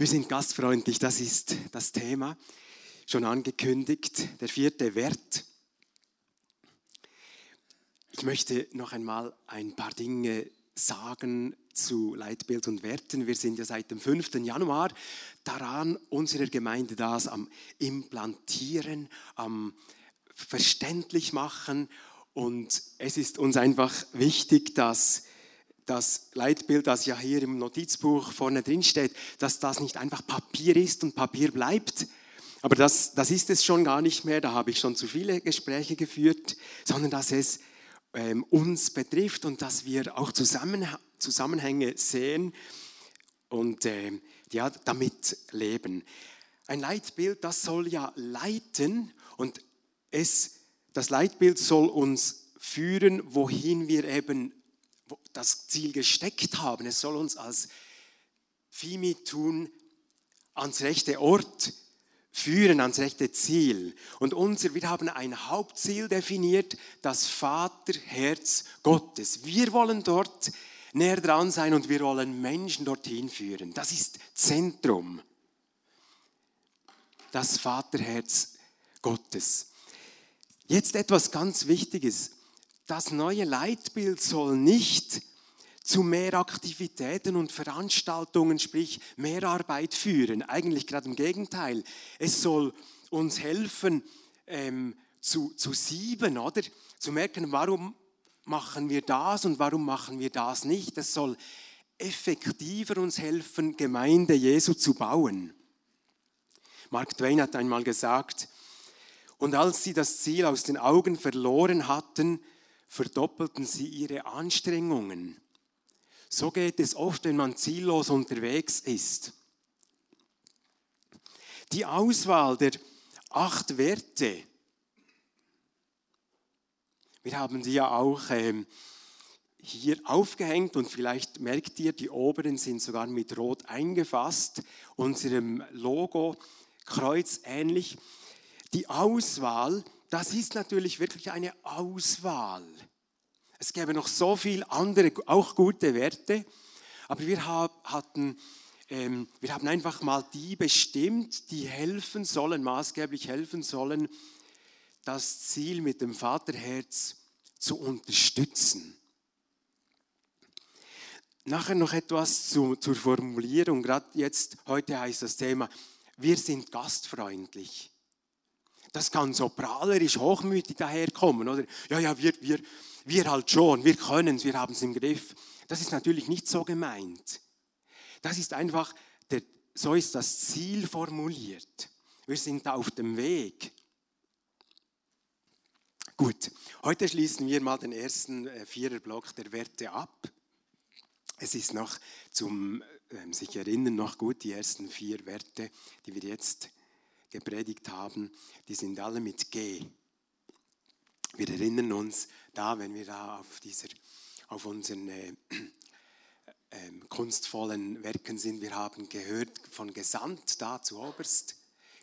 Wir sind gastfreundlich, das ist das Thema. Schon angekündigt, der vierte Wert. Ich möchte noch einmal ein paar Dinge sagen zu Leitbild und Werten. Wir sind ja seit dem 5. Januar daran, unserer Gemeinde das am Implantieren, am verständlich machen. Und es ist uns einfach wichtig, dass das Leitbild, das ja hier im Notizbuch vorne drin steht, dass das nicht einfach Papier ist und Papier bleibt. Aber das, das ist es schon gar nicht mehr, da habe ich schon zu viele Gespräche geführt, sondern dass es ähm, uns betrifft und dass wir auch Zusammen, Zusammenhänge sehen und äh, ja, damit leben. Ein Leitbild, das soll ja leiten und es, das Leitbild soll uns führen, wohin wir eben das Ziel gesteckt haben. Es soll uns als Fimi tun ans rechte Ort führen, ans rechte Ziel. Und unser, wir haben ein Hauptziel definiert, das Vaterherz Gottes. Wir wollen dort näher dran sein und wir wollen Menschen dorthin führen. Das ist Zentrum. Das Vaterherz Gottes. Jetzt etwas ganz Wichtiges das neue Leitbild soll nicht zu mehr Aktivitäten und Veranstaltungen, sprich mehr Arbeit führen. Eigentlich gerade im Gegenteil. Es soll uns helfen, ähm, zu, zu sieben, oder? Zu merken, warum machen wir das und warum machen wir das nicht. Es soll effektiver uns helfen, Gemeinde Jesu zu bauen. Mark Twain hat einmal gesagt, und als sie das Ziel aus den Augen verloren hatten, verdoppelten sie ihre Anstrengungen. So geht es oft, wenn man ziellos unterwegs ist. Die Auswahl der acht Werte, wir haben sie ja auch ähm, hier aufgehängt und vielleicht merkt ihr, die oberen sind sogar mit Rot eingefasst, unserem Logo kreuzähnlich. Die Auswahl das ist natürlich wirklich eine Auswahl. Es gäbe noch so viele andere, auch gute Werte, aber wir, hatten, ähm, wir haben einfach mal die bestimmt, die helfen sollen, maßgeblich helfen sollen, das Ziel mit dem Vaterherz zu unterstützen. Nachher noch etwas zu, zur Formulierung. Gerade jetzt, heute heißt das Thema, wir sind gastfreundlich. Das kann so prahlerisch, hochmütig daherkommen, oder? Ja, ja, wir, wir, wir halt schon, wir können es, wir haben es im Griff. Das ist natürlich nicht so gemeint. Das ist einfach, der, so ist das Ziel formuliert. Wir sind auf dem Weg. Gut, heute schließen wir mal den ersten äh, Viererblock der Werte ab. Es ist noch zum äh, sich erinnern noch gut die ersten vier Werte, die wir jetzt gepredigt haben, die sind alle mit G. Wir erinnern uns da, wenn wir da auf, dieser, auf unseren äh, äh, kunstvollen Werken sind, wir haben gehört von Gesandt da zu Oberst,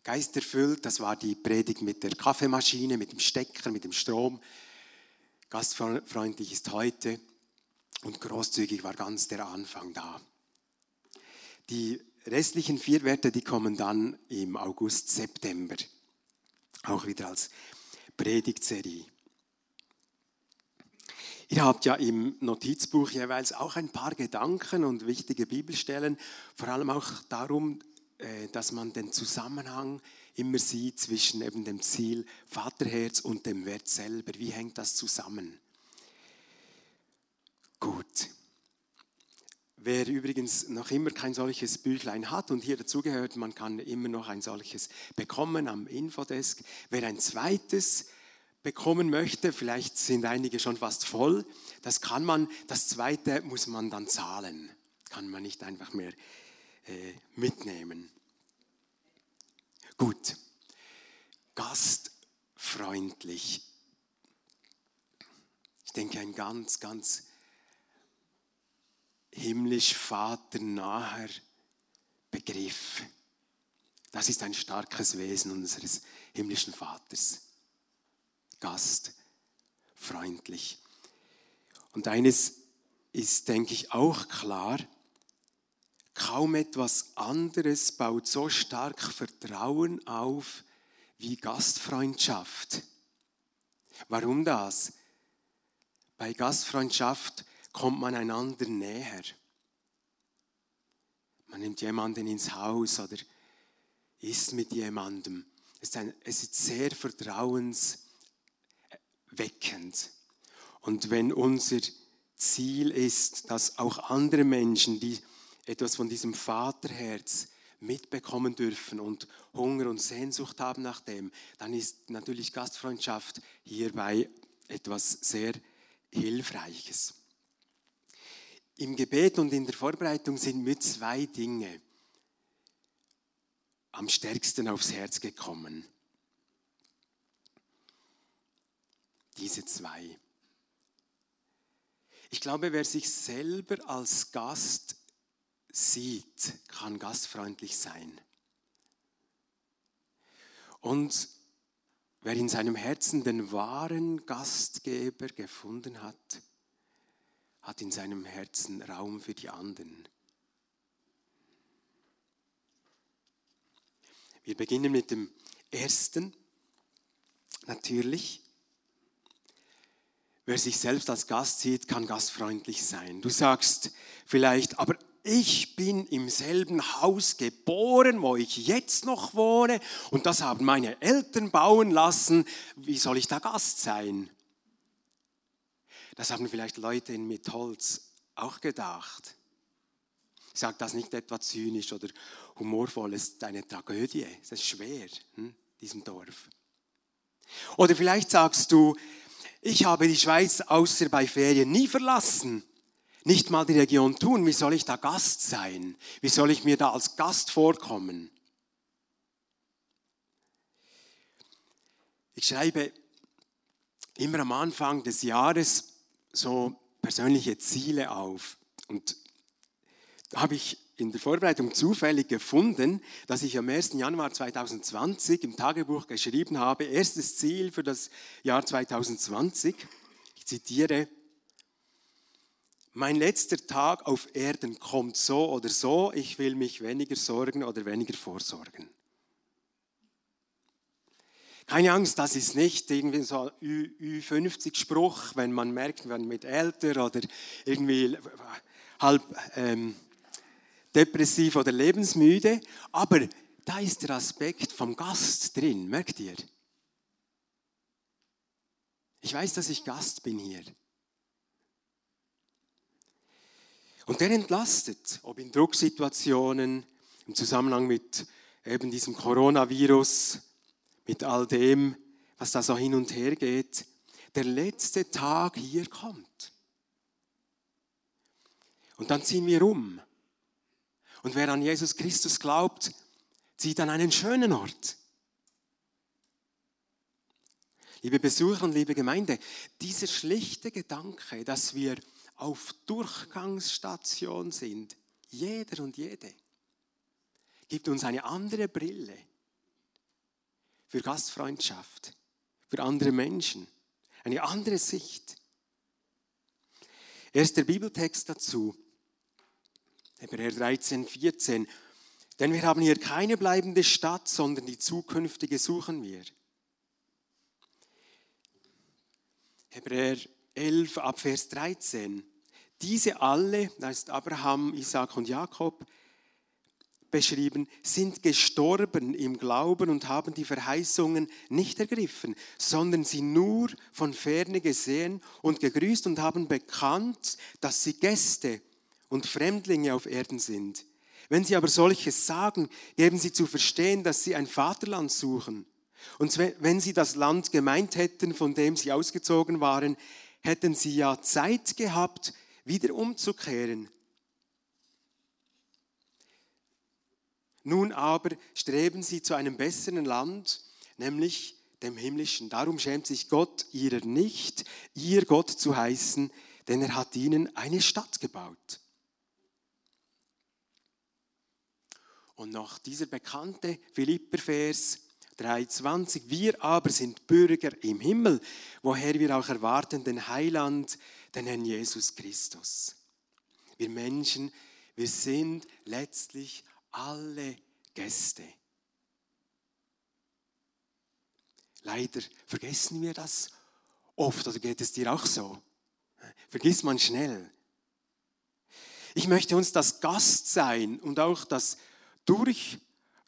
geisterfüllt, das war die Predigt mit der Kaffeemaschine, mit dem Stecker, mit dem Strom. Gastfreundlich ist heute und großzügig war ganz der Anfang da. Die restlichen vier Werte, die kommen dann im August, September. Auch wieder als Predigtserie. Ihr habt ja im Notizbuch jeweils auch ein paar Gedanken und wichtige Bibelstellen, vor allem auch darum, äh, dass man den Zusammenhang immer sieht zwischen eben dem Ziel Vaterherz und dem Wert selber. Wie hängt das zusammen? Gut. Wer übrigens noch immer kein solches Büchlein hat und hier dazugehört, man kann immer noch ein solches bekommen am Infodesk. Wer ein zweites bekommen möchte, vielleicht sind einige schon fast voll, das kann man, das zweite muss man dann zahlen. Kann man nicht einfach mehr äh, mitnehmen. Gut, gastfreundlich. Ich denke, ein ganz, ganz himmlisch Vater naher Begriff. Das ist ein starkes Wesen unseres himmlischen Vaters. Gast, freundlich. Und eines ist, denke ich, auch klar, Kaum etwas anderes baut so stark Vertrauen auf wie Gastfreundschaft. Warum das? Bei Gastfreundschaft kommt man einander näher. Man nimmt jemanden ins Haus oder isst mit jemandem. Es ist, ein, es ist sehr vertrauensweckend. Und wenn unser Ziel ist, dass auch andere Menschen, die etwas von diesem Vaterherz mitbekommen dürfen und Hunger und Sehnsucht haben nach dem, dann ist natürlich Gastfreundschaft hierbei etwas sehr Hilfreiches. Im Gebet und in der Vorbereitung sind mir zwei Dinge am stärksten aufs Herz gekommen. Diese zwei. Ich glaube, wer sich selber als Gast sieht, kann gastfreundlich sein. Und wer in seinem Herzen den wahren Gastgeber gefunden hat, hat in seinem Herzen Raum für die anderen. Wir beginnen mit dem ersten, natürlich. Wer sich selbst als Gast sieht, kann gastfreundlich sein. Du sagst vielleicht, aber ich bin im selben Haus geboren, wo ich jetzt noch wohne und das haben meine Eltern bauen lassen. Wie soll ich da Gast sein? Das haben vielleicht Leute mit Holz auch gedacht. Ich sage das nicht etwa zynisch oder humorvoll, es ist eine Tragödie, es ist schwer, hm, diesem Dorf. Oder vielleicht sagst du, ich habe die Schweiz außer bei Ferien nie verlassen, nicht mal die Region tun, wie soll ich da Gast sein? Wie soll ich mir da als Gast vorkommen? Ich schreibe immer am Anfang des Jahres so persönliche Ziele auf. Und da habe ich in der Vorbereitung zufällig gefunden, dass ich am 1. Januar 2020 im Tagebuch geschrieben habe, erstes Ziel für das Jahr 2020, ich zitiere, mein letzter Tag auf Erden kommt so oder so, ich will mich weniger sorgen oder weniger vorsorgen. Keine Angst, das ist nicht irgendwie so ein Ü50-Spruch, wenn man merkt, man wird älter oder irgendwie halb ähm, depressiv oder lebensmüde. Aber da ist der Aspekt vom Gast drin, merkt ihr? Ich weiß, dass ich Gast bin hier. Und der entlastet, ob in Drucksituationen, im Zusammenhang mit eben diesem Coronavirus, mit all dem, was da so hin und her geht, der letzte Tag hier kommt. Und dann ziehen wir um. Und wer an Jesus Christus glaubt, zieht an einen schönen Ort. Liebe Besucher und liebe Gemeinde, dieser schlichte Gedanke, dass wir auf Durchgangsstation sind, jeder und jede, gibt uns eine andere Brille für Gastfreundschaft, für andere Menschen, eine andere Sicht. Erster Bibeltext dazu, Hebräer 13, 14. Denn wir haben hier keine bleibende Stadt, sondern die zukünftige suchen wir. Hebräer 11 ab Vers 13. Diese alle, da ist Abraham, Isaac und Jakob, beschrieben, sind gestorben im Glauben und haben die Verheißungen nicht ergriffen, sondern sie nur von ferne gesehen und gegrüßt und haben bekannt, dass sie Gäste und Fremdlinge auf Erden sind. Wenn sie aber solches sagen, geben sie zu verstehen, dass sie ein Vaterland suchen. Und wenn sie das Land gemeint hätten, von dem sie ausgezogen waren, hätten sie ja Zeit gehabt, wieder umzukehren Nun aber streben sie zu einem besseren Land, nämlich dem himmlischen. Darum schämt sich Gott ihrer nicht, ihr Gott zu heißen, denn er hat ihnen eine Stadt gebaut. Und noch dieser bekannte Philipper-Vers 3,20. Wir aber sind Bürger im Himmel, woher wir auch erwarten den Heiland, den Herrn Jesus Christus. Wir Menschen, Wir sind letztlich alle Gäste. Leider vergessen wir das oft, oder geht es dir auch so? Vergisst man schnell. Ich möchte uns das Gastsein und auch das, durch,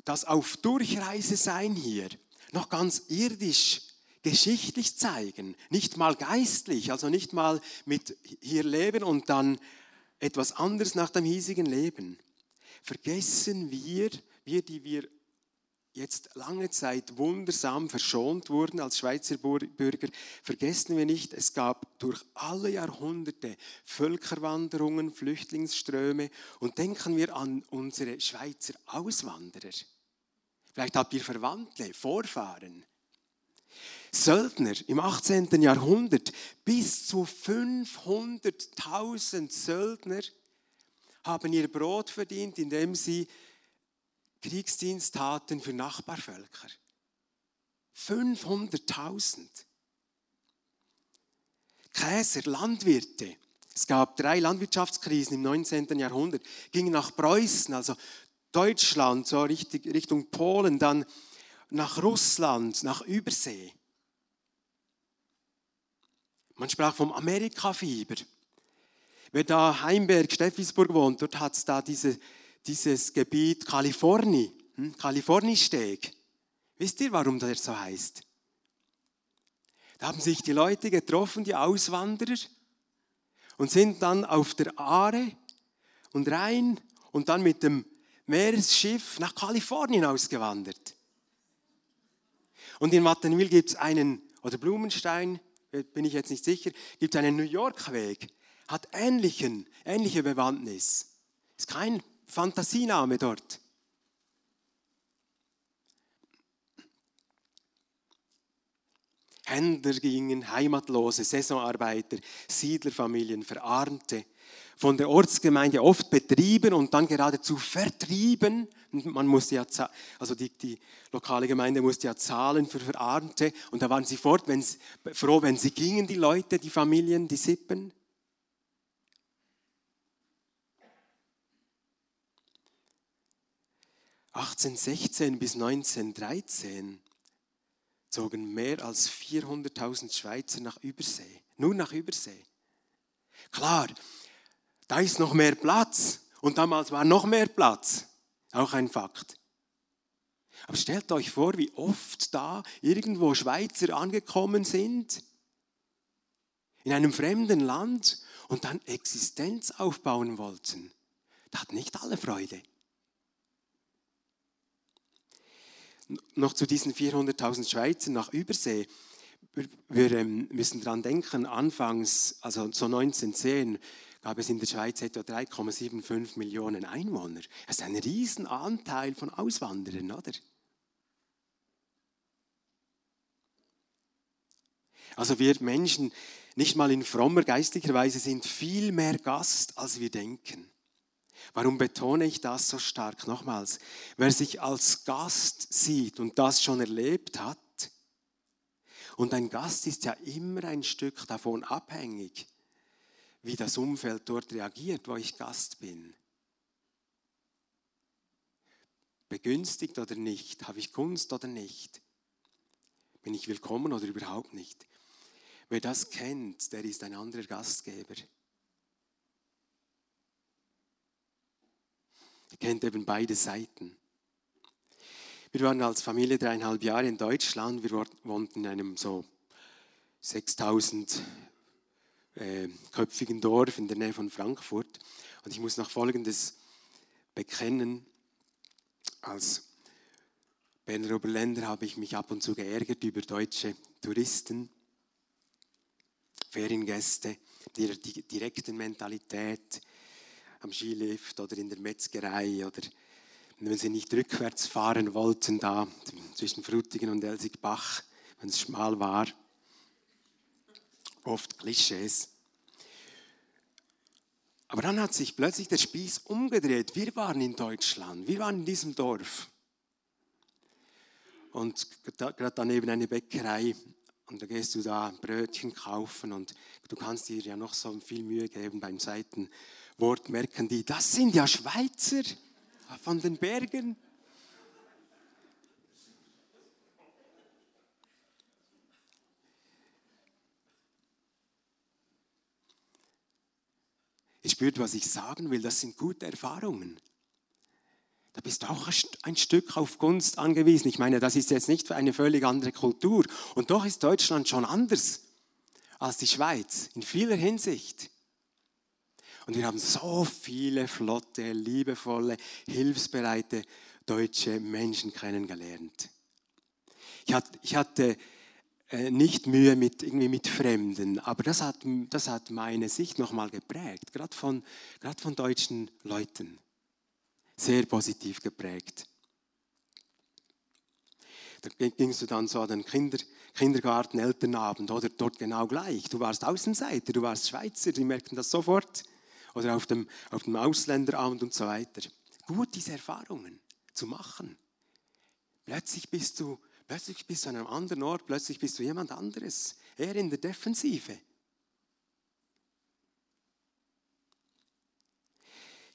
das auf Durchreise sein hier noch ganz irdisch geschichtlich zeigen, nicht mal geistlich, also nicht mal mit hier leben und dann etwas anderes nach dem hiesigen Leben. Vergessen wir, wir, die wir jetzt lange Zeit wundersam verschont wurden als Schweizer Bürger, vergessen wir nicht, es gab durch alle Jahrhunderte Völkerwanderungen, Flüchtlingsströme und denken wir an unsere Schweizer Auswanderer. Vielleicht habt ihr Verwandte, Vorfahren. Söldner im 18. Jahrhundert, bis zu 500.000 Söldner haben ihr Brot verdient, indem sie Kriegsdienst taten für Nachbarvölker. 500.000. Käser, Landwirte. Es gab drei Landwirtschaftskrisen im 19. Jahrhundert, gingen nach Preußen, also Deutschland, so Richtung Polen, dann nach Russland, nach Übersee. Man sprach vom Amerikafieber. Wer da Heimberg, Steffisburg wohnt, dort hat es da diese, dieses Gebiet Kalifornien, hm? Kalifornisteg. Wisst ihr, warum der so heißt? Da haben sich die Leute getroffen, die Auswanderer, und sind dann auf der Aare und Rhein und dann mit dem Meeresschiff nach Kalifornien ausgewandert. Und in Wattenwil gibt es einen, oder Blumenstein, bin ich jetzt nicht sicher, gibt es einen New York-Weg, hat ähnlichen, ähnliche Bewandtnis. Ist kein Fantasiename dort. Händler gingen, Heimatlose, Saisonarbeiter, Siedlerfamilien, Verarmte, von der Ortsgemeinde oft betrieben und dann geradezu vertrieben. Man musste ja, also die, die lokale Gemeinde musste ja zahlen für Verarmte und da waren sie fort, wenn sie, froh, wenn sie gingen, die Leute, die Familien, die Sippen. (1816 bis 1913) zogen mehr als 400.000 Schweizer nach Übersee, nur nach Übersee. Klar, da ist noch mehr Platz. Und damals war noch mehr Platz. Auch ein Fakt. Aber stellt euch vor, wie oft da irgendwo Schweizer angekommen sind, in einem fremden Land und dann Existenz aufbauen wollten. Da hatten nicht alle Freude. Noch zu diesen 400.000 Schweizern nach Übersee. Wir, ähm, müssen daran denken, anfangs, also so 1910, gab es in der Schweiz etwa 3,75 Millionen Einwohner. Das ist ein Riesenanteil von Auswanderern, oder? Also wir Menschen, nicht mal in frommer geistlicher Weise, sind viel mehr Gast, als wir denken. Warum betone ich das so stark? Nochmals, wer sich als Gast sieht und das schon erlebt hat, und ein Gast ist ja immer ein Stück davon abhängig, wie das Umfeld dort reagiert, wo ich Gast bin. Begünstigt oder nicht? Habe ich Kunst oder nicht? Bin ich willkommen oder überhaupt nicht? Wer das kennt, der ist ein anderer Gastgeber. Er kennt eben beide Seiten. Wir waren als Familie dreieinhalb Jahre in Deutschland. Wir wohnten in einem so 6000 äh, köpfigen Dorf in der Nähe von Frankfurt. Und ich muss noch Folgendes bekennen. Als Berner Oberländer habe ich mich ab und zu geärgert über deutsche Touristen, Feriengäste, die direkten Mentalität am Skilift oder in der Metzgerei oder wenn sie nicht rückwärts fahren wollten, da zwischen Frutigen und Elsigbach, wenn es schmal war oft Klischees. Aber dann hat sich plötzlich der Spieß umgedreht. Wir waren in Deutschland, wir waren in diesem Dorf. Und gerade daneben eine Bäckerei. Und da gehst du da Brötchen kaufen und du kannst dir ja noch so viel Mühe geben beim Seitenwechseln Wort merken die, das sind ja Schweizer von den Bergen. Ihr spürt, was ich sagen will, das sind gute Erfahrungen. Da bist du auch ein Stück auf Gunst angewiesen. Ich meine, das ist jetzt nicht eine völlig andere Kultur. Und doch ist Deutschland schon anders als die Schweiz in vieler Hinsicht. Und wir haben so viele flotte, liebevolle, hilfsbereite deutsche Menschen kennengelernt. Ich hatte, äh, nicht Mühe mit, irgendwie mit Fremden, aber das hat, das hat meine Sicht nochmal geprägt, gerade von, gerade von deutschen Leuten. Sehr positiv geprägt. Da gingst du dann so an den Kinder, Kindergarten, Elternabend oder dort genau gleich. Du warst Außenseiter, du warst Schweizer, die merkten das sofort. Oder auf dem, auf dem Ausländerabend und so weiter. Gut, diese Erfahrungen zu machen. Plötzlich bist du Plötzlich bist du an einem anderen Ort, plötzlich bist du jemand anderes. Eher in der Defensive.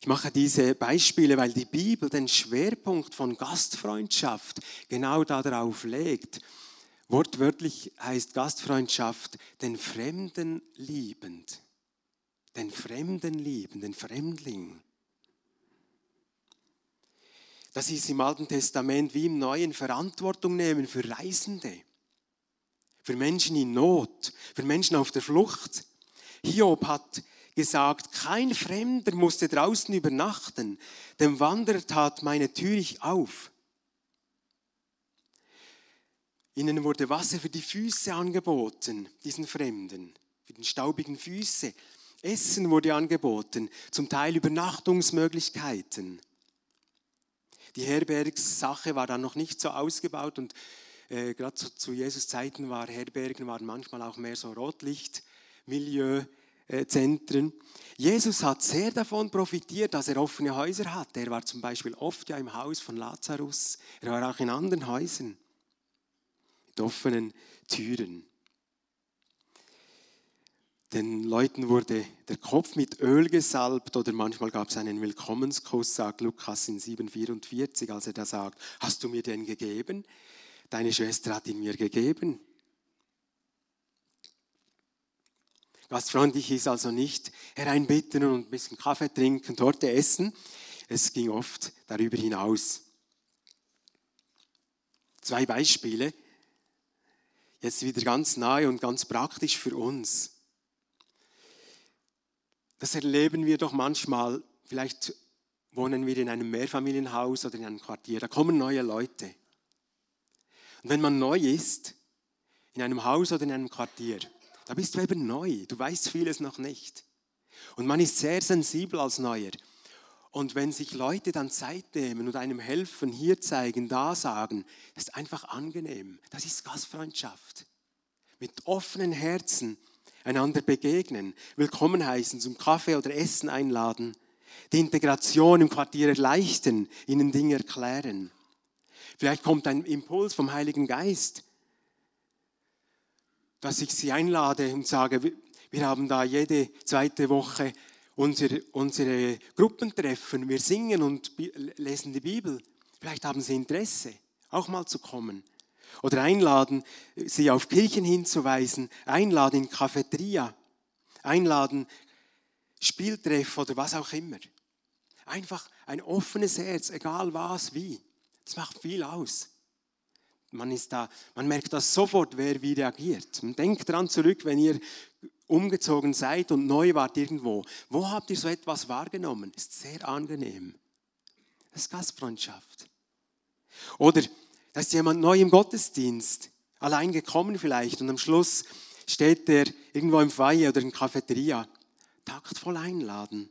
Ich mache diese Beispiele, weil die Bibel den Schwerpunkt von Gastfreundschaft genau darauf legt. Wortwörtlich heißt Gastfreundschaft den Fremden liebend. Den Fremden lieben, den Fremdling. Das ist im Alten Testament wie im Neuen Verantwortung nehmen für Reisende, für Menschen in Not, für Menschen auf der Flucht. Hiob hat gesagt, kein Fremder musste draußen übernachten, dem Wanderer tat meine Tür ich auf. Ihnen wurde Wasser für die Füße angeboten, diesen Fremden, für die staubigen Füße. Essen wurde angeboten, zum Teil Übernachtungsmöglichkeiten. Die Herbergssache war dann noch nicht so ausgebaut und äh, gerade zu, zu, Jesus Zeiten war Herbergen waren manchmal auch mehr so Rotlichtmilieuzentren. Jesus hat sehr davon profitiert, dass er offene Häuser hatte. Er war zum Beispiel oft ja im Haus von Lazarus. Er war auch in anderen Häusern mit offenen Türen. Den Leuten wurde der Kopf mit Öl gesalbt oder manchmal gab es einen Willkommenskuss, sagt Lukas in 7,44, als er da sagt, hast du mir den gegeben? Deine Schwester hat ihn mir gegeben. Gastfreundlich ist also nicht hereinbitten und ein bisschen Kaffee trinken, Torte essen. Es ging oft darüber hinaus. Zwei Beispiele, jetzt wieder ganz nahe und ganz praktisch für uns. Das erleben wir doch manchmal. Vielleicht wohnen wir in einem Mehrfamilienhaus oder in einem Quartier. Da kommen neue Leute. Und wenn man neu ist, in einem Haus oder in einem Quartier, da bist du eben neu. Du weißt vieles noch nicht. Und man ist sehr sensibel als Neuer. Und wenn sich Leute dann Zeit nehmen und einem helfen, hier zeigen, da sagen, das ist einfach angenehm. Das ist Gastfreundschaft. Mit offenen Herzen einander begegnen, willkommen heißen, zum Kaffee oder Essen einladen, die Integration im Quartier erleichtern, ihnen Dinge erklären. Vielleicht kommt ein Impuls vom Heiligen Geist, dass ich sie einlade und sage, wir haben da jede zweite Woche unsere, unsere Gruppentreffen, wir singen und lesen die Bibel. Vielleicht haben sie Interesse, auch mal zu kommen. Oder einladen, sie auf Kirchen hinzuweisen, einladen in Cafeteria, einladen, Spieltreff oder was auch immer. Einfach ein offenes Herz, egal was, wie. Das macht viel aus. Man, ist da, man merkt das sofort, wer wie reagiert. Und denkt daran zurück, wenn ihr umgezogen seid und neu wart irgendwo. Wo habt ihr so etwas wahrgenommen? Ist sehr angenehm. Das ist Gastfreundschaft. Oder da ist jemand neu im Gottesdienst, allein gekommen vielleicht und am Schluss steht er irgendwo im Feier oder in Cafeteria. Taktvoll einladen,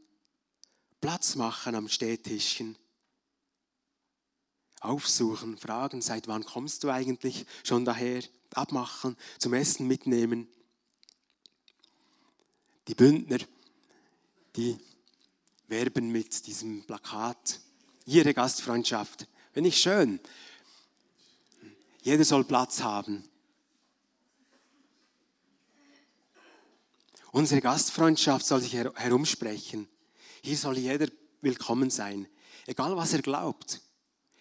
Platz machen am Stehtischchen, aufsuchen, fragen, seit wann kommst du eigentlich schon daher, abmachen, zum Essen mitnehmen. Die Bündner, die werben mit diesem Plakat ihre Gastfreundschaft. Finde ich schön. Jeder soll Platz haben. Unsere Gastfreundschaft soll sich herumsprechen. Hier soll jeder willkommen sein, egal was er glaubt,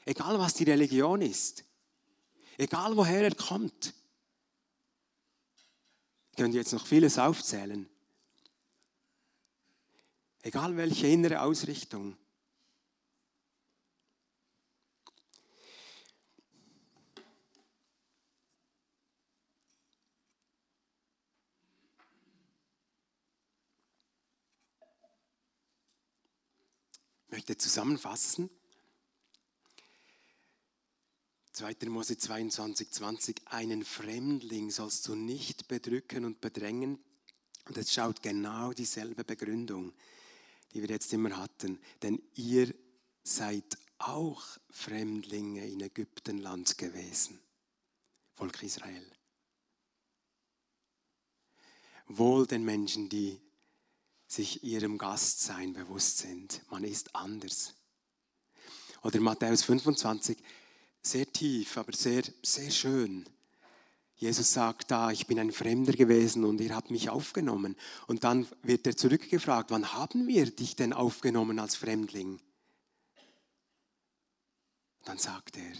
egal was die Religion ist, egal woher er kommt. Ich könnte jetzt noch vieles aufzählen. Egal welche innere Ausrichtung. Möchte zusammenfassen. 2. Mose 22, 20. Einen Fremdling sollst du nicht bedrücken und bedrängen. Und es schaut genau dieselbe Begründung die wir jetzt immer hatten. Denn ihr seid auch Fremdlinge in Ägyptenland gewesen, Volk Israel. Wohl den Menschen, die sich ihrem Gastsein bewusst sind. Man ist anders. Oder Matthäus 25, sehr tief, aber sehr, sehr schön. Jesus sagt da, ich bin ein Fremder gewesen und ihr habt mich aufgenommen. Und dann wird er zurückgefragt, wann haben wir dich denn aufgenommen als Fremdling? Dann sagt er,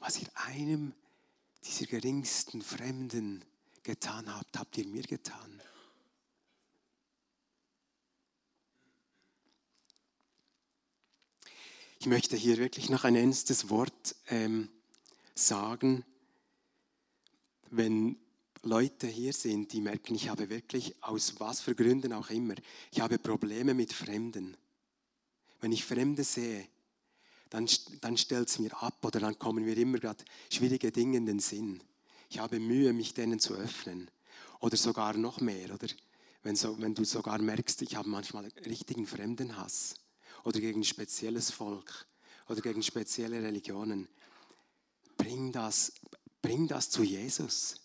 was ihr einem dieser geringsten Fremden getan habt, habt ihr mir getan. Ich möchte hier wirklich noch ein ernstes Wort ähm, sagen wenn Leute hier sind, die merken, ich habe wirklich, aus was für Gründen auch immer, ich habe Probleme mit Fremden. Wenn ich Fremde sehe, dann, dann stellt es mir ab oder dann kommen mir immer gerade schwierige Dinge in den Sinn. Ich habe Mühe, mich denen zu öffnen. Oder sogar noch mehr, oder? Wenn, so, wenn du sogar merkst, ich habe manchmal richtigen Fremdenhass oder gegen ein spezielles Volk oder gegen spezielle Religionen. Bring das, Bring das zu Jesus.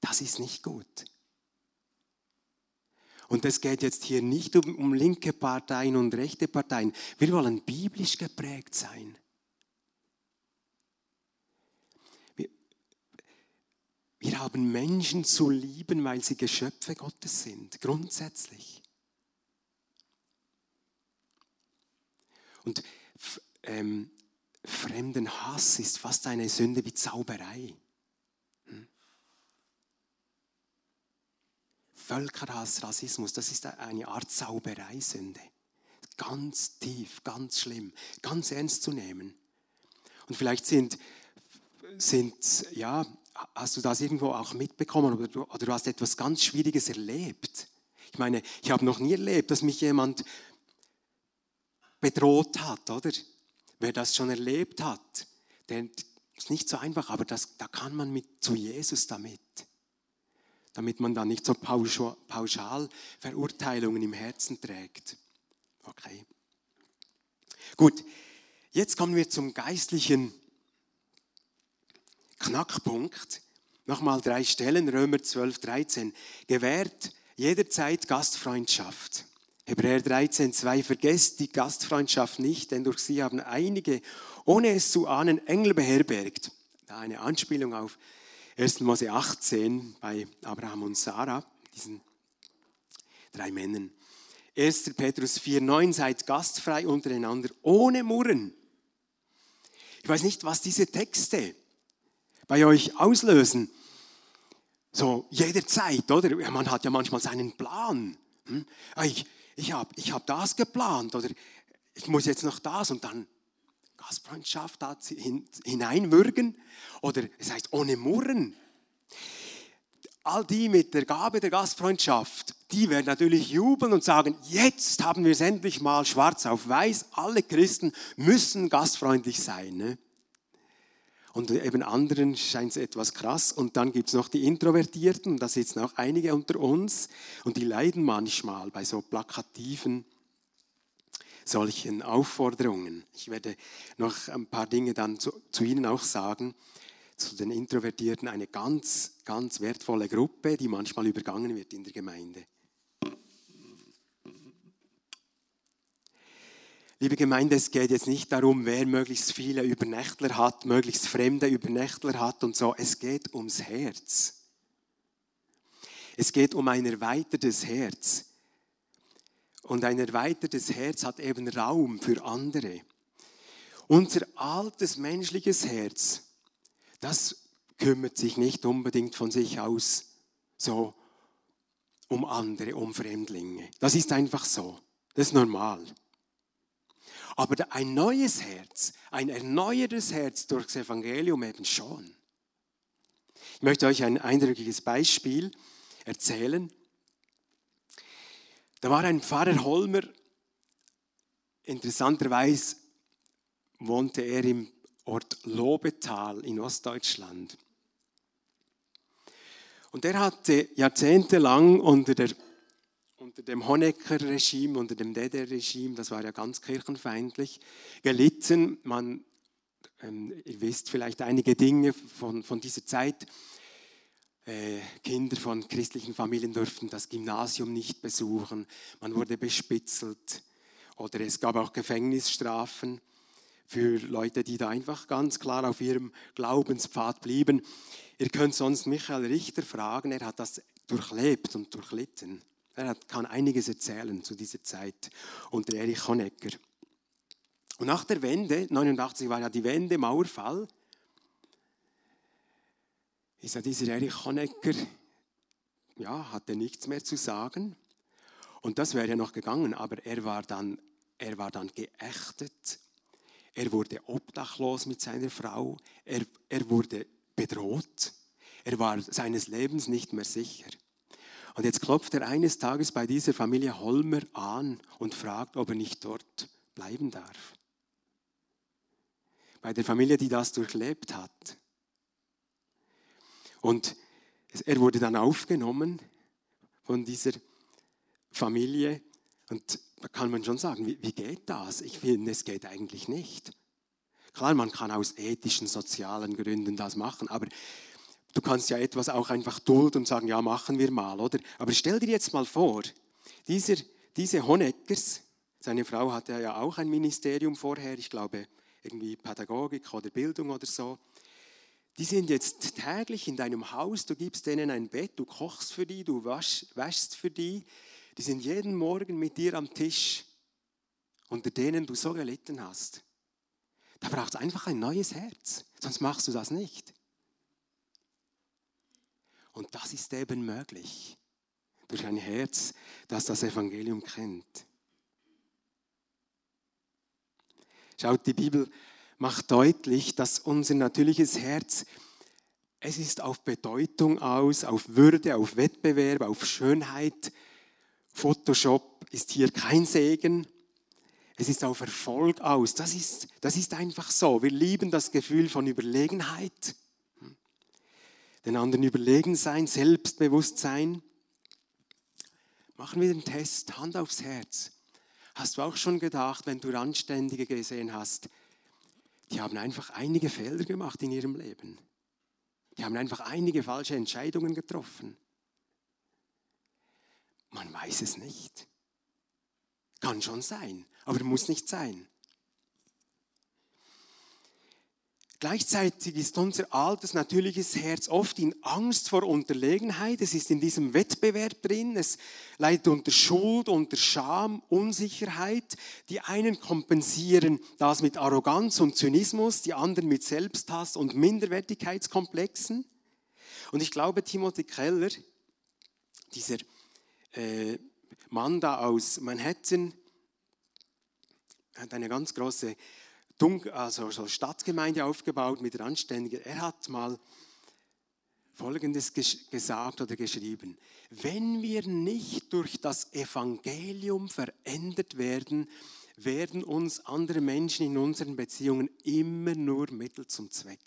Das ist nicht gut. Und es geht jetzt hier nicht um, um, linke Parteien und rechte Parteien. Wir wollen biblisch geprägt sein. Wir, wir haben Menschen zu lieben, weil sie Geschöpfe Gottes sind, grundsätzlich. Und ähm, fremden Hass ist fast eine Sünde wie Zauberei. Hm? Völkerhass, Rassismus, das ist eine Art Zaubereisünde. Ganz tief, ganz schlimm, ganz ernst zu nehmen. Und vielleicht sind, sind ja, hast du das irgendwo auch mitbekommen oder du, oder du hast etwas ganz Schwieriges erlebt. Ich meine, ich habe noch nie erlebt, dass mich jemand bedroht hat, oder? Wer das schon erlebt hat, der ist nicht so einfach, aber das, da kann man mit zu Jesus damit. Damit man dann nicht so pauschal Verurteilungen im Herzen trägt. Okay. Gut, jetzt kommen wir zum geistlichen Knackpunkt. Nochmal drei Stellen, Römer 12, 13. Gewährt jederzeit Gastfreundschaft Hebräer 13, 2, vergesst die Gastfreundschaft nicht, denn durch sie haben einige, ohne es zu ahnen, Engel beherbergt. Da eine Anspielung auf 1. Mose 18 bei Abraham und Sarah, diesen drei Männern. 1. Petrus 4, 9, seid gastfrei untereinander, ohne Murren. Ich weiß nicht, was diese Texte bei euch auslösen. So jederzeit, oder? Man hat ja manchmal seinen Plan. Hm? Ich, ich habe ich hab das geplant oder ich muss jetzt noch das und dann Gastfreundschaft da hineinwürgen oder es heißt ohne Murren. All die mit der Gabe der Gastfreundschaft, die werden natürlich jubeln und sagen, jetzt haben wir es endlich mal schwarz auf weiß, alle Christen müssen gastfreundlich sein. Ne? Und eben anderen scheint es etwas krass. Und dann gibt es noch die Introvertierten, da sitzen auch einige unter uns und die leiden manchmal bei so plakativen solchen Aufforderungen. Ich werde noch ein paar Dinge dann zu, zu Ihnen auch sagen. Zu den Introvertierten eine ganz, ganz wertvolle Gruppe, die manchmal übergangen wird in der Gemeinde. Liebe Gemeinde, es geht jetzt nicht darum, wer möglichst viele Übernächtler hat, möglichst fremde Übernächtler hat und so. Es geht ums Herz. Es geht um ein erweitertes Herz. und ein erweitertes Herz hat eben Raum für andere. Unser altes menschliches Herz, das kümmert sich nicht unbedingt von sich aus so um andere, um Fremdlinge. Das ist einfach so. Das ist normal. Aber ein neues Herz, ein erneuertes Herz durchs Evangelium eben schon. Ich möchte euch ein eindrückliches Beispiel erzählen. Da war ein Pfarrer Holmer, interessanterweise wohnte er im Ort Lobetal in Ostdeutschland. Und er hatte jahrzehntelang unter, der, unter dem Honecker-Regime, unter dem DDR-Regime, das war ja ganz kirchenfeindlich, gelitten. Man, ähm, ihr wisst vielleicht einige Dinge von, von dieser Zeit. Äh, Kinder von christlichen Familien durften das Gymnasium nicht besuchen. Man wurde bespitzelt. Oder es gab auch Gefängnisstrafen für Leute, die da einfach ganz klar auf ihrem Glaubenspfad blieben. Ihr könnt sonst Michael Richter fragen, er hat das durchlebt und durchlitten. Er kann einiges erzählen zu dieser Zeit unter Erich Honecker. Und nach der Wende, 89 war ja die Wende, Mauerfall, ist ja dieser Erich Honecker, ja, hatte nichts mehr zu sagen. Und das wäre ja noch gegangen, aber er war dann, er war dann geächtet er wurde obdachlos mit seiner Frau. Er, er wurde bedroht. Er war seines Lebens nicht mehr sicher. Und jetzt klopft er eines Tages bei dieser Familie Holmer an und fragt, ob er nicht dort bleiben darf. Bei der Familie, die das durchlebt hat. Und er wurde dann aufgenommen von dieser Familie und da kann man schon sagen, wie, geht das? Ich finde, es geht eigentlich nicht. Klar, man kann aus ethischen, sozialen Gründen das machen, aber du kannst ja etwas auch einfach dulden und sagen, ja, machen wir mal, oder? Aber stell dir jetzt mal vor, dieser, diese Honeckers, seine Frau hatte ja auch ein Ministerium vorher, ich glaube irgendwie Pädagogik oder Bildung oder so. Die sind jetzt täglich in deinem Haus, du gibst denen ein Bett, du kochst für die, du wasch, wäschst für die, die sind jeden Morgen mit dir am Tisch, unter denen du so gelitten hast. Da braucht es einfach ein neues Herz, sonst machst du das nicht. Und das ist eben möglich durch ein Herz, das das Evangelium kennt. Schaut, die Bibel macht deutlich, dass unser natürliches Herz, es ist auf Bedeutung aus, auf Würde, auf Wettbewerb, auf Schönheit Photoshop ist hier kein Segen. Es ist auf Erfolg aus. Das ist, das ist einfach so. Wir lieben das Gefühl von Überlegenheit. Den anderen überlegen sein, Selbstbewusstsein. Machen wir den Test, Hand aufs Herz. Hast du auch schon gedacht, wenn du Randständige gesehen hast, die haben einfach einige Fehler gemacht in ihrem Leben. Die haben einfach einige falsche Entscheidungen getroffen. Man weiß es nicht. Kann schon sein, aber muss nicht sein. Gleichzeitig ist unser altes, natürliches Herz oft in Angst vor Unterlegenheit. Es ist in diesem Wettbewerb drin. Es leidet unter Schuld, unter Scham, Unsicherheit. Die einen kompensieren das mit Arroganz und Zynismus, die anderen mit Selbsthass und Minderwertigkeitskomplexen. Und ich glaube, Timothy Keller, dieser äh, Mann da aus Manhattan hat eine ganz große also so Stadtgemeinde aufgebaut mit Randständigen. Er hat mal Folgendes gesagt oder geschrieben. Wenn wir nicht durch das Evangelium verändert werden, werden uns andere Menschen in unseren Beziehungen immer nur Mittel zum Zweck.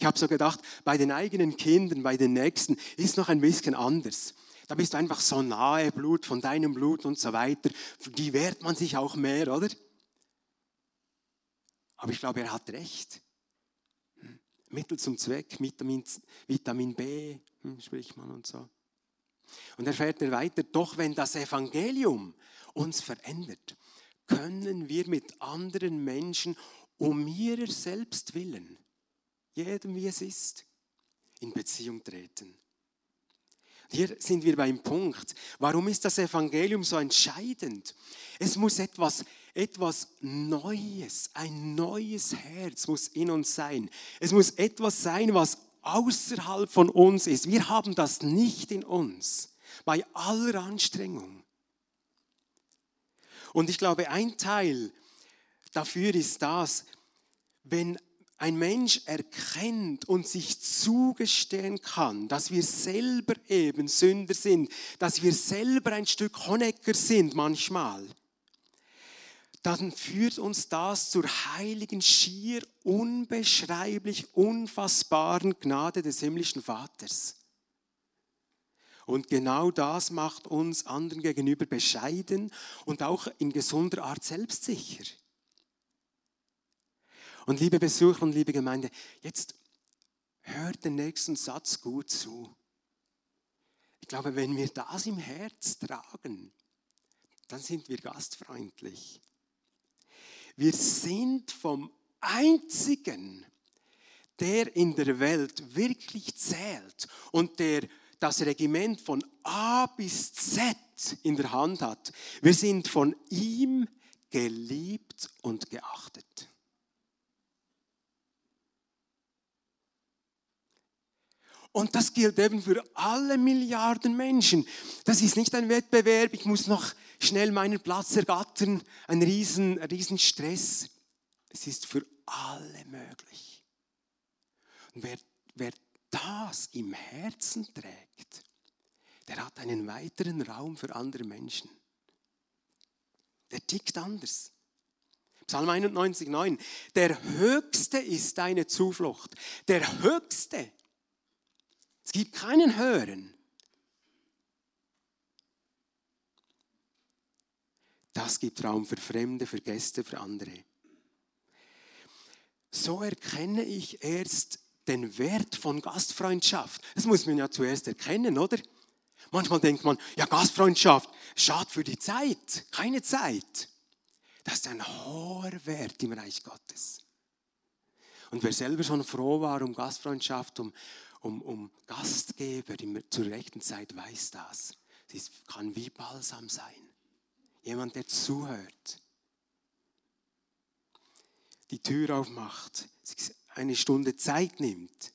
Ich habe so gedacht, bei den eigenen Kindern, bei den Nächsten ist noch ein bisschen anders. Da bist du einfach so nahe Blut von deinem Blut und so weiter. Die wehrt man sich auch mehr, oder? Aber ich glaube, er hat recht. Hm. Mittel zum Zweck, Vitamin, Vitamin B, hm, spricht man und so. Und er fährt er weiter, doch wenn das Evangelium uns verändert, können wir mit anderen Menschen um ihrer selbst willen, jedem wie es ist, in Beziehung treten. Hier sind wir beim Punkt. Warum ist das Evangelium so entscheidend? Es muss etwas, etwas Neues, ein neues Herz muss in uns sein. Es muss etwas sein, was außerhalb von uns ist. Wir haben das nicht in uns, bei aller Anstrengung. Und ich glaube, ein Teil dafür ist das, wenn ein Mensch erkennt und sich zugestehen kann, dass wir selber eben Sünder sind, dass wir selber ein Stück Honecker sind manchmal, dann führt uns das zur heiligen, schier unbeschreiblich unfassbaren Gnade des himmlischen Vaters. Und genau das macht uns anderen gegenüber bescheiden und auch in gesunder Art selbstsicher. Und liebe Besucher und liebe Gemeinde, jetzt hört den nächsten Satz gut zu. Ich glaube, wenn wir das im Herz tragen, dann sind wir gastfreundlich. Wir sind vom Einzigen, der in der Welt wirklich zählt und der das Regiment von A bis Z in der Hand hat. Wir sind von ihm geliebt und geachtet. Und das gilt eben für alle Milliarden Menschen. Das ist nicht ein Wettbewerb, ich muss noch schnell meinen Platz ergattern, ein riesen, riesen. Es ist für alle möglich. Und wer, wer das im Herzen trägt, der hat einen weiteren Raum für andere Menschen. Der tickt anders. Psalm 91, 9. Der Höchste ist deine Zuflucht. Der Höchste es gibt keinen höheren. Das gibt Raum für Fremde, für Gäste, für andere. So erkenne ich erst den Wert von Gastfreundschaft. Das muss man ja zuerst erkennen, oder? Manchmal denkt man, ja, Gastfreundschaft, schade für die Zeit, keine Zeit. Das ist ein hoher Wert im Reich Gottes. Und wer selber schon froh war um Gastfreundschaft, um, um, um Gastgeber zur rechten Zeit weiß das. Es kann wie Balsam sein. Jemand, der zuhört, die Tür aufmacht, sich eine Stunde Zeit nimmt.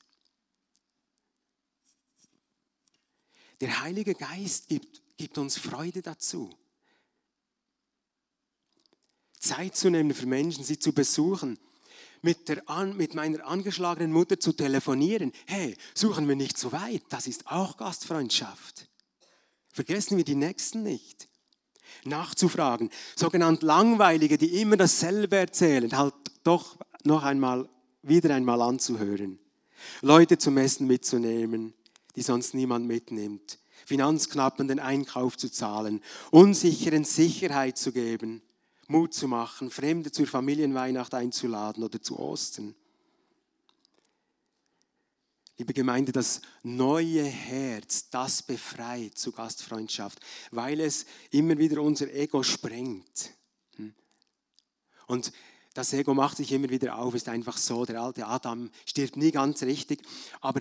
Der Heilige Geist gibt, gibt uns Freude dazu. Zeit zu nehmen für Menschen, sie zu besuchen mit, der, mit meiner angeschlagenen Mutter zu telefonieren. Hey, suchen wir nicht so weit, das ist auch Gastfreundschaft. Vergessen wir die Nächsten nicht. Nachzufragen, sogenannt Langweilige, die immer dasselbe erzählen, halt doch noch einmal, wieder einmal anzuhören. Leute zum Essen mitzunehmen, die sonst niemand mitnimmt. Finanzknappen den Einkauf zu zahlen, Unsicheren Sicherheit zu geben, Mut zu machen, Fremde zur Familienweihnacht einzuladen oder zu Ostern. Liebe Gemeinde, das neue Herz, das befreit zu Gastfreundschaft, weil es immer wieder unser Ego sprengt. Hm? Und das Ego macht sich immer wieder auf, ist einfach so, der alte Adam stirbt nie ganz richtig, aber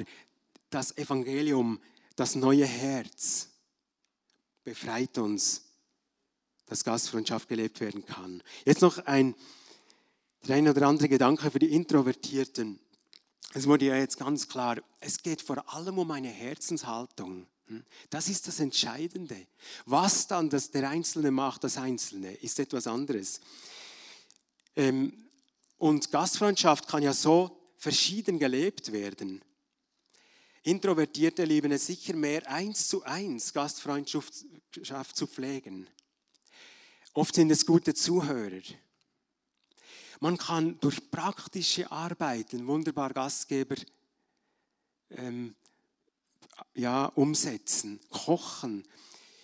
das Evangelium, das neue Herz befreit uns dass Gastfreundschaft gelebt werden kann. Jetzt noch ein, der ein oder andere Gedanke für die Introvertierten. Es wurde ja jetzt ganz klar, es geht vor allem um eine Herzenshaltung. Hm? Das ist das Entscheidende. Was dann das der Einzelne macht, das Einzelne, ist etwas anderes. Ähm, und Gastfreundschaft kann ja so verschieden gelebt werden. Introvertierte lieben es sicher mehr, eins zu eins Gastfreundschaft zu pflegen. Oft sind es gute Zuhörer. Man kann durch praktische Arbeiten wunderbar Gastgeber ähm, ja, umsetzen, kochen.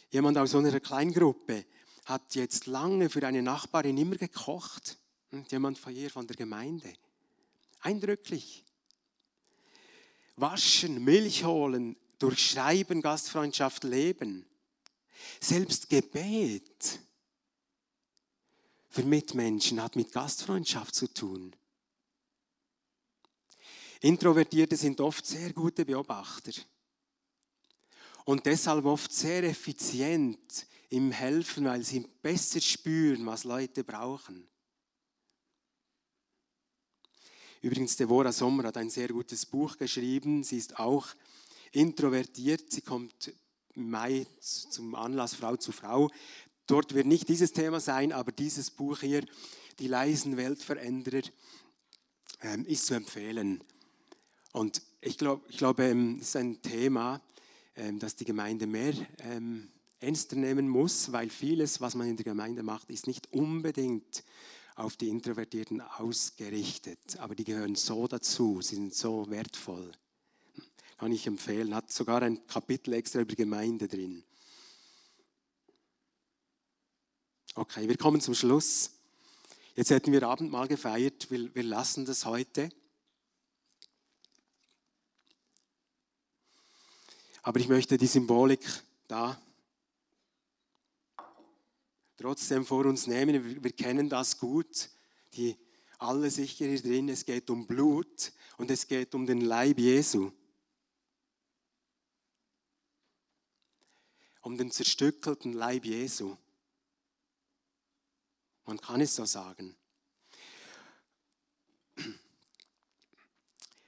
Jemand aus unserer Kleingruppe hat jetzt lange für eine Nachbarin immer gekocht. Und jemand von hier von der Gemeinde. Eindrücklich. Waschen, Milch holen, durchschreiben, Gastfreundschaft leben. Selbst Gebet für Mitmenschen hat mit Gastfreundschaft zu tun. Introvertierte sind oft sehr gute Beobachter. und deshalb oft sehr effizient im Helfen, weil sie besser spüren, was Leute brauchen. Übrigens, Deborah Sommer hat ein sehr gutes Buch geschrieben. Sie ist auch introvertiert. Sie kommt im Mai zum Anlass Frau zu Frau. Dort wird nicht dieses Thema sein, aber dieses Buch hier, Die leisen Weltveränderer, ähm, ist zu empfehlen. Und ich glaube, ich glaub, ähm, es ist ein Thema, ähm, das die Gemeinde mehr ernster nehmen muss, weil vieles, was man in der Gemeinde macht, ist nicht unbedingt auf die Introvertierten ausgerichtet. Aber die gehören so dazu, sie sind so wertvoll. Kann ich empfehlen. Hat sogar ein Kapitel extra über Gemeinde drin. Okay, wir kommen zum Schluss. Jetzt hätten wir Abendmahl gefeiert. Wir, wir lassen das heute. Aber ich möchte die Symbolik da trotzdem vor uns nehmen. Wir kennen das gut, die alle sicher hier drin. Es geht um Blut und es geht um den Leib Jesu. Um den zerstückelten Leib Jesu. Man kann es so sagen.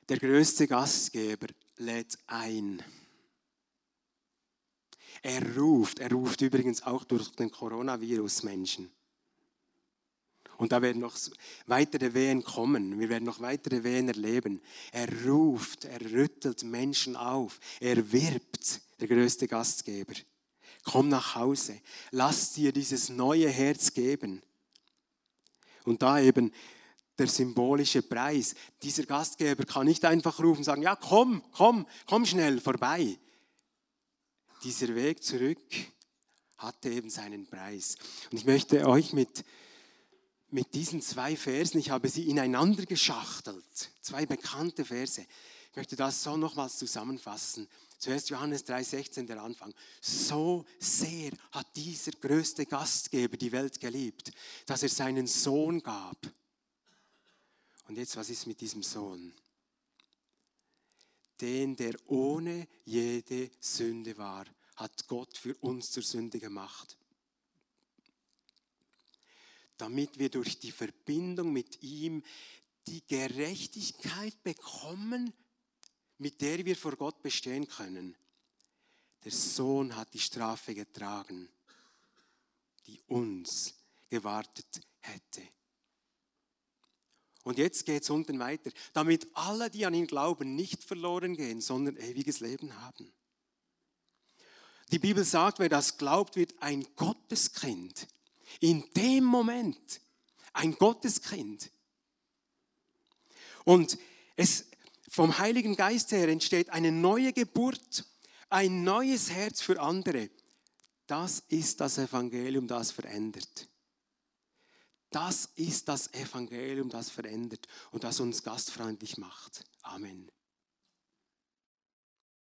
Der größte Gastgeber lädt ein. Er ruft, er ruft übrigens auch durch den Coronavirus Menschen. Und da werden noch weitere Wehen kommen. Wir werden noch weitere Wehen erleben. Er ruft, er rüttelt Menschen auf. Er wirbt, der größte Gastgeber. Komm nach Hause. Lass dir dieses neue Herz geben. Und da eben der symbolische Preis. Dieser Gastgeber kann nicht einfach rufen und sagen, ja, komm, komm, komm schnell vorbei dieser Weg zurück hatte eben seinen Preis. Und ich möchte euch mit, mit diesen zwei Versen, ich habe sie ineinander geschachtelt, zwei bekannte Verse, ich möchte das so nochmals zusammenfassen. Zuerst Johannes 3,16, der Anfang. So sehr hat dieser größte Gastgeber die Welt geliebt, dass er seinen Sohn gab. Und jetzt, was ist mit diesem Sohn? den, der ohne jede Sünde war, hat Gott für uns zur Sünde gemacht. Damit wir durch die Verbindung mit ihm die Gerechtigkeit bekommen, mit der wir vor Gott bestehen können. Der Sohn hat die Strafe getragen, die uns gewartet hätte. Und jetzt geht es unten weiter, damit alle, die an ihn glauben, nicht verloren gehen, sondern ewiges Leben haben. Die Bibel sagt, wer das glaubt, wird ein Gotteskind. In dem Moment ein Gotteskind. Und es, vom Heiligen Geist her entsteht eine neue Geburt, ein neues Herz für andere. Das ist das Evangelium, das verändert. Das ist das Evangelium, das verändert und das uns gastfreundlich macht. Amen.